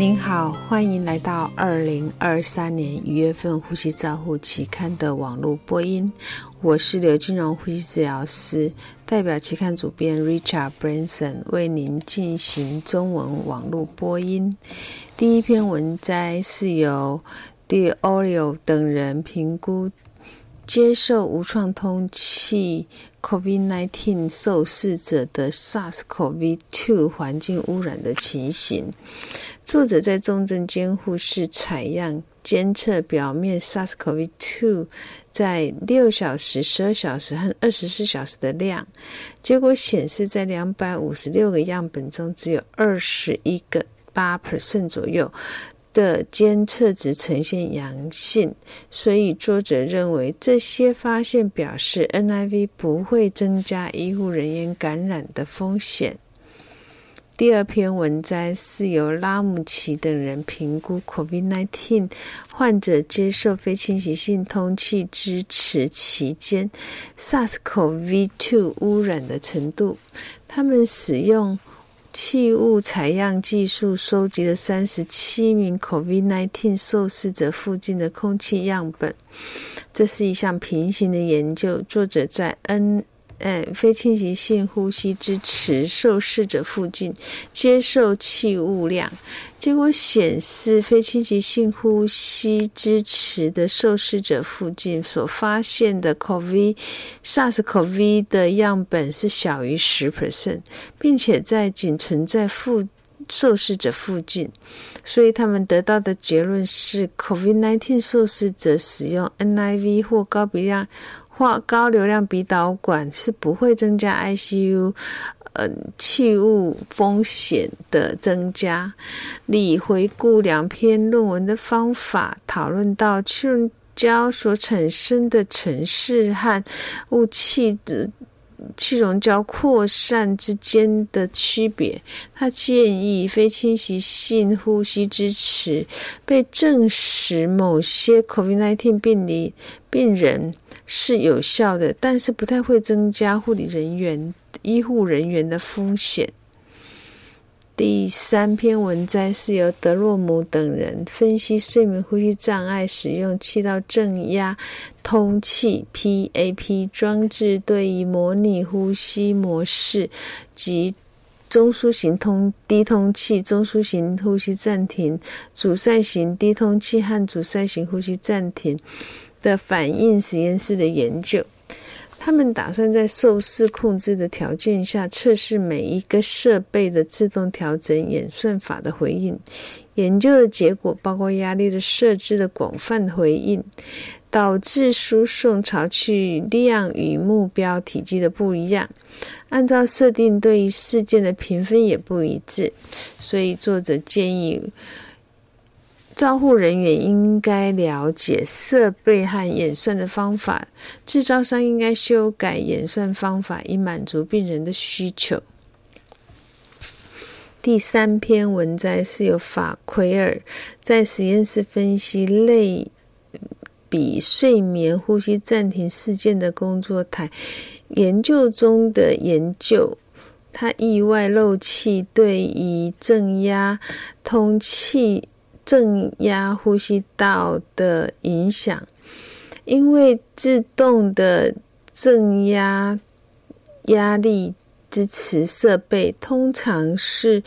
您好，欢迎来到二零二三年一月份《呼吸照护期刊》的网络播音。我是刘金荣呼吸治疗师，代表期刊主编 Richard Branson 为您进行中文网络播音。第一篇文摘是由 De o r i o 等人评估接受无创通气。COVID-19 受试者的 SARS-CoV-2 环境污染的情形。作者在重症监护室采样监测表面 SARS-CoV-2 在六小时、十二小时和二十四小时的量，结果显示，在两百五十六个样本中，只有二十一个八 percent 左右。的监测值呈现阳性，所以作者认为这些发现表示 NIV 不会增加医护人员感染的风险。第二篇文摘是由拉姆奇等人评估 COVID-19 患者接受非侵袭性通气支持期间 SARS-CoV-2 污染的程度，他们使用。器物采样技术收集了三十七名 COVID-19 受试者附近的空气样本，这是一项平行的研究。作者在 N。呃，非侵袭性呼吸支持受试者附近接受气雾量，结果显示，非侵袭性呼吸支持的受试者附近所发现的 COVID SARS-CoV 的样本是小于十 percent，并且在仅存在附受试者附近，所以他们得到的结论是，COVID-19 受试者使用 NIV 或高比量。化高流量鼻导管是不会增加 ICU，嗯，气雾风险的增加。你回顾两篇论文的方法，讨论到气溶胶所产生的尘世和雾气的气溶胶扩散之间的区别。他建议非侵袭性呼吸支持被证实某些 COVID-19 病例病人。是有效的，但是不太会增加护理人员、医护人员的风险。第三篇文摘是由德洛姆等人分析睡眠呼吸障碍使用气道正压通气 （PAP） 装置对于模拟呼吸模式及中枢型通低通气、中枢型呼吸暂停、阻塞型低通气和阻塞型呼吸暂停。的反应实验室的研究，他们打算在受试控制的条件下测试每一个设备的自动调整演算法的回应。研究的结果包括压力的设置的广泛回应，导致输送潮气量与目标体积的不一样。按照设定，对于事件的评分也不一致。所以作者建议。照护人员应该了解设备和演算的方法，制造商应该修改演算方法以满足病人的需求。第三篇文摘是由法奎尔在实验室分析类比睡眠呼吸暂停事件的工作台研究中的研究，他意外漏气对于正压通气。正压呼吸道的影响，因为自动的正压压力支持设备通常是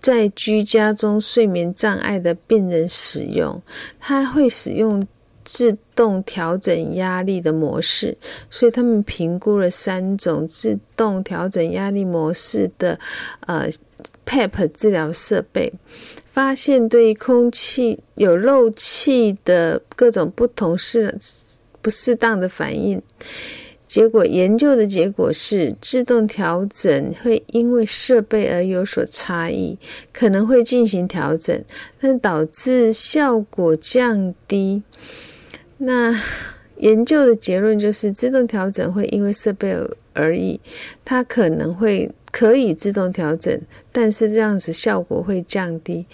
在居家中睡眠障碍的病人使用，他会使用自动调整压力的模式，所以他们评估了三种自动调整压力模式的呃 PEP 治疗设备。发现对空气有漏气的各种不同适不适当的反应，结果研究的结果是自动调整会因为设备而有所差异，可能会进行调整，但导致效果降低。那研究的结论就是自动调整会因为设备而异，它可能会。可以自动调整，但是这样子效果会降低。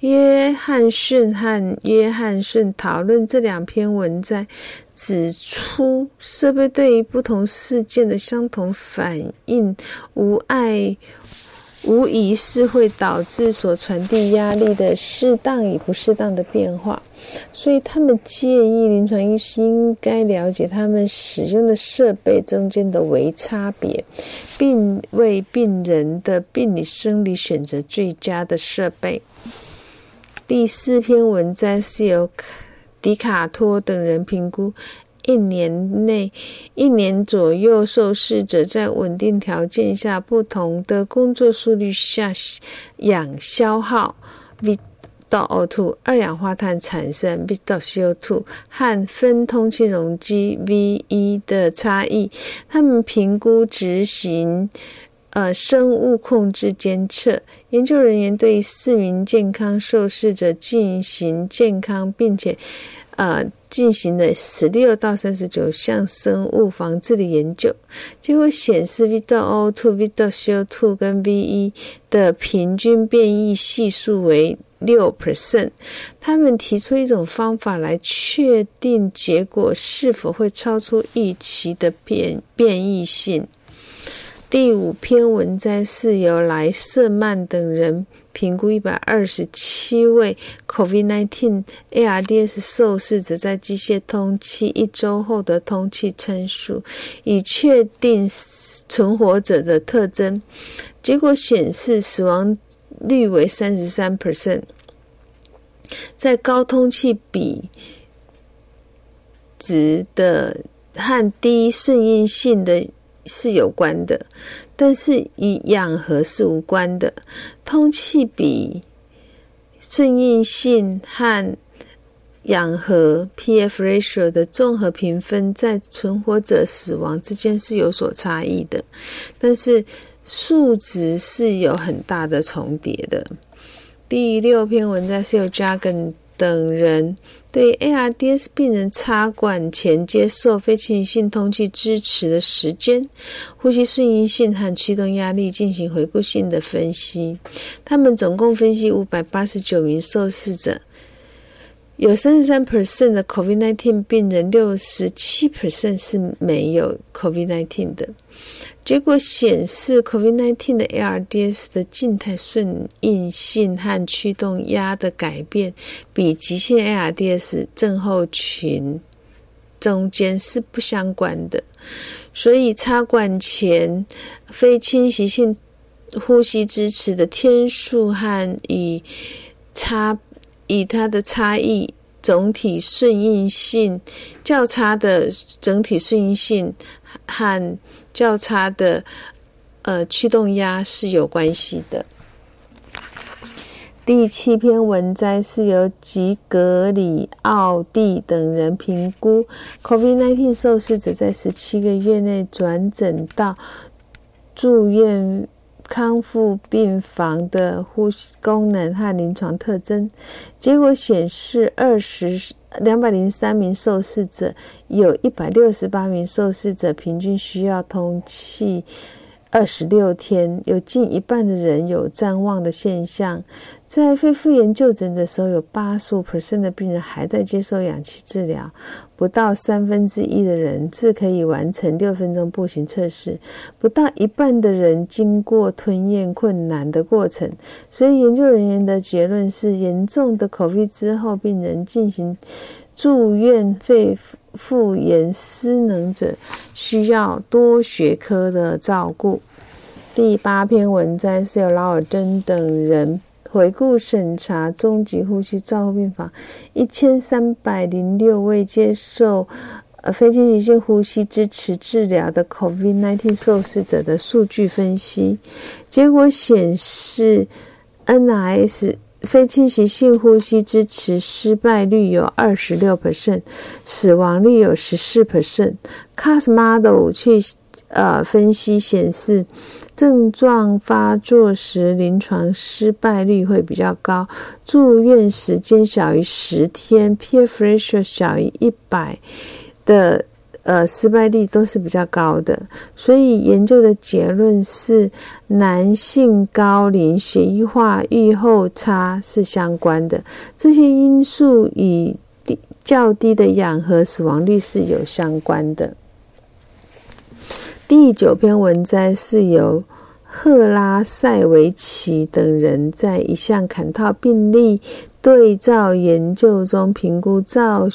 约翰逊和约翰逊讨论这两篇文章，指出设备对于不同事件的相同反应无碍无疑是会导致所传递压力的适当与不适当的变化。所以，他们建议临床医师应该了解他们使用的设备中间的微差别，并为病人的病理生理选择最佳的设备。第四篇文章是由迪卡托等人评估。一年内，一年左右，受试者在稳定条件下，不同的工作速率下氧消耗 （V 到 O2）、二氧化碳产生 （V 到 CO2） 和分通气容积 （V1） 的差异。他们评估执行呃生物控制监测。研究人员对四名健康受试者进行健康并且呃。进行了十六到三十九项生物防治的研究，结果显示 V 到 O two、V 到 C O two 跟 V1 的平均变异系数为六 percent。他们提出一种方法来确定结果是否会超出预期的变变异性。第五篇文章是由莱瑟曼等人。评估一百二十七位 COVID-19 ARDS 受试者在机械通气一周后的通气参数，以确定存活者的特征。结果显示，死亡率为三十三 percent，在高通气比值的和低顺应性的是有关的。但是与氧合是无关的，通气比、顺应性和氧合 （P-F ratio） 的综合评分在存活者死亡之间是有所差异的，但是数值是有很大的重叠的。第六篇文章是由 Jagan 等人。对 ARDS 病人插管前接受非侵入性通气支持的时间、呼吸顺应性和驱动压力进行回顾性的分析。他们总共分析五百八十九名受试者。有三十三 percent 的 COVID-19 病人，六十七 percent 是没有 COVID-19 的。结果显示，COVID-19 的 ARDS 的静态顺应性和驱动压的改变，比急性 ARDS 症候群中间是不相关的。所以，插管前非侵袭性呼吸支持的天数和以差。以它的差异，总体顺应性较差的整体顺应性和较差的呃驱动压是有关系的。第七篇文摘是由吉格里奥蒂等人评估 COVID-19 受试者在十七个月内转诊到住院。康复病房的呼吸功能和临床特征，结果显示，二十两百零三名受试者，有一百六十八名受试者平均需要通气二十六天，有近一半的人有谵妄的现象。在肺复原就诊的时候，有八十五 percent 的病人还在接受氧气治疗，不到三分之一的人自可以完成六分钟步行测试，不到一半的人经过吞咽困难的过程。所以，研究人员的结论是：严重的口鼻之后，病人进行住院肺复原失能者，需要多学科的照顾。第八篇文章是由劳尔登等人。回顾审查中级呼吸照护病房一千三百零六位接受呃非侵袭性呼吸支持治疗的 COVID-19 受试者的数据分析，结果显示，NIS 非侵袭性呼吸支持失败率有二十六 percent，死亡率有十四 percent。CAS model 去呃分析显示。症状发作时，临床失败率会比较高，住院时间小于十天，P-F ratio 小于一百的呃失败率都是比较高的。所以研究的结论是，男性高龄血液化预后差是相关的，这些因素与低较低的氧和死亡率是有相关的。第九篇文章是由赫拉塞维奇等人在一项坎套病例对照研究中评估造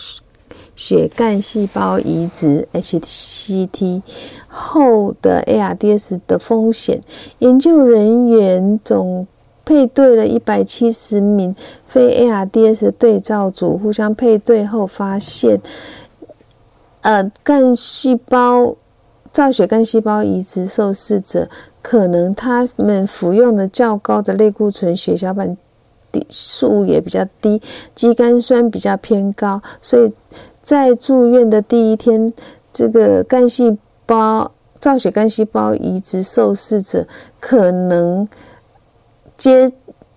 血干细胞移植 （HCT） 后的 ARDS 的风险。研究人员总配对了一百七十名非 ARDS 对照组，互相配对后发现，呃，干细胞造血干细胞移植受试者。可能他们服用了较高的类固醇，血小板数也比较低，肌酐酸比较偏高，所以在住院的第一天，这个干细胞造血干细胞移植受试者可能接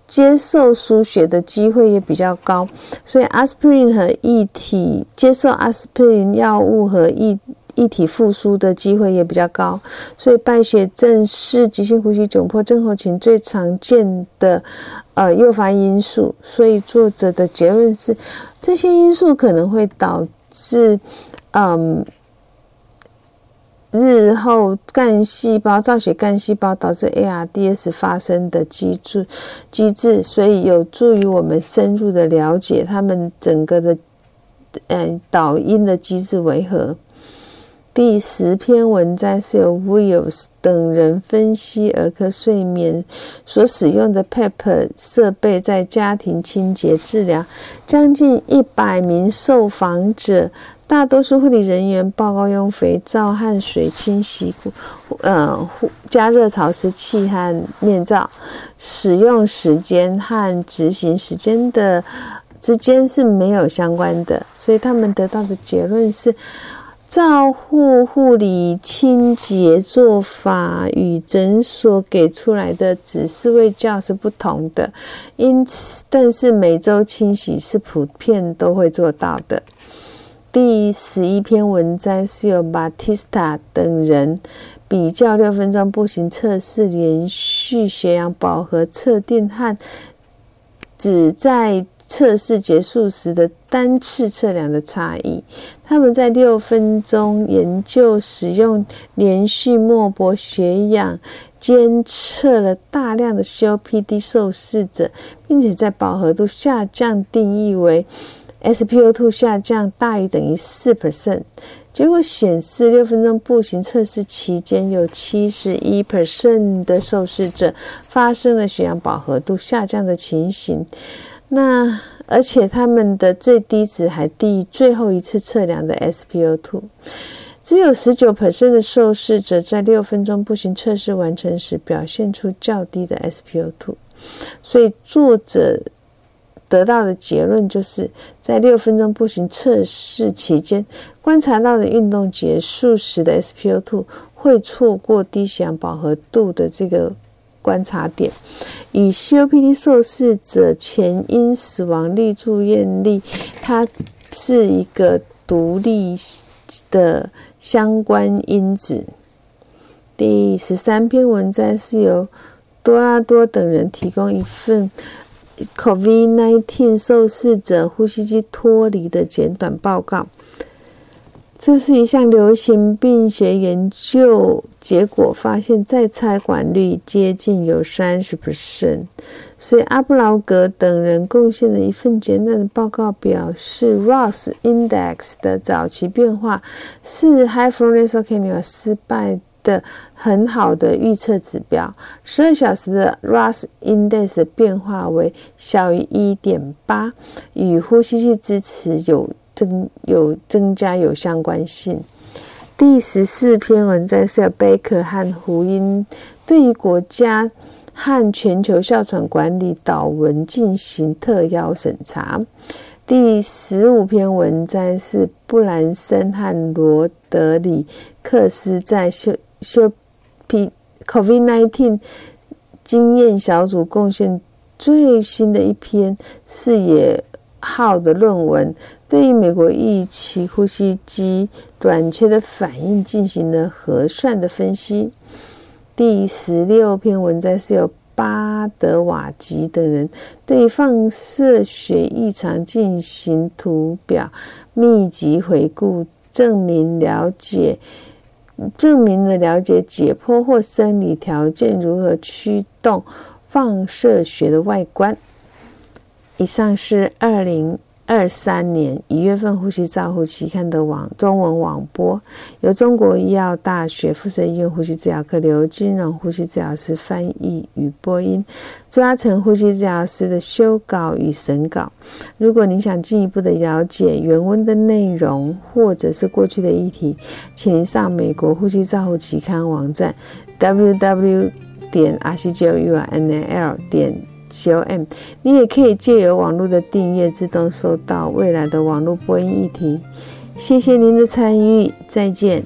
接受输血的机会也比较高，所以阿司匹林和异体接受阿司匹林药物和异。一体复苏的机会也比较高，所以败血症是急性呼吸窘迫症候群最常见的呃诱发因素。所以作者的结论是，这些因素可能会导致嗯日后干细胞造血干细胞导致 ARDS 发生的机制机制，所以有助于我们深入的了解他们整个的嗯导因的机制为何。第十篇文章是由 Wills 等人分析儿科睡眠所使用的 PEP 设备在家庭清洁治疗，将近一百名受访者，大多数护理人员报告用肥皂和水清洗，呃，加热潮湿器和面罩，使用时间和执行时间的之间是没有相关的，所以他们得到的结论是。照护护理清洁做法与诊所给出来的指示位教是不同的，因此，但是每周清洗是普遍都会做到的。第十一篇文章是由马蒂斯塔等人比较六分钟步行测试连续血氧饱和测定和只在。测试结束时的单次测量的差异。他们在六分钟研究使用连续脉搏血氧监测了大量的 COPD 受试者，并且在饱和度下降定义为 SpO2 下降大于等于四 percent。结果显示，六分钟步行测试期间，有七十一 percent 的受试者发生了血氧饱和度下降的情形。那而且他们的最低值还低于最后一次测量的 SpO2，只有十九 percent 的受试者在六分钟步行测试完成时表现出较低的 SpO2，所以作者得到的结论就是在六分钟步行测试期间观察到的运动结束时的 SpO2 会错过低血氧饱和度的这个。观察点，以 COPD 受试者前因死亡率、住院率，它是一个独立的相关因子。第十三篇文章是由多拉多等人提供一份 COVID-19 受试者呼吸机脱离的简短报告。这是一项流行病学研究结果，发现再插管率接近有三十 percent。所以阿布劳格等人贡献的一份简短的报告表示，Ross Index 的早期变化是 High Flow Nasal Cannula 失败的很好的预测指标。十二小时的 Ross Index 的变化为小于一点八，与呼吸器支持有。增有增加有相关性。第十四篇文章是贝克和胡因对于国家和全球哮喘管理导文进行特邀审查。第十五篇文章是布兰森和罗德里克斯在修修 P COVID-19 经验小组贡献最新的一篇视野号的论文。对于美国预期呼吸机短缺的反应进行了核算的分析。第十六篇文章是由巴德瓦吉等人对放射学异常进行图表密集回顾，证明了解证明了了解解剖或生理条件如何驱动放射学的外观。以上是二零。二三年一月份，《呼吸照护期刊》的网中文网播，由中国医药大学附设医院呼吸治疗科刘金荣呼吸治疗师翻译与播音，朱阿成呼吸治疗师的修稿与审稿。如果您想进一步的了解原文的内容，或者是过去的议题，请您上美国呼吸照护期刊网站，w.w. 点 r c g o u n l 点。com，你也可以借由网络的订阅，自动收到未来的网络播音议题。谢谢您的参与，再见。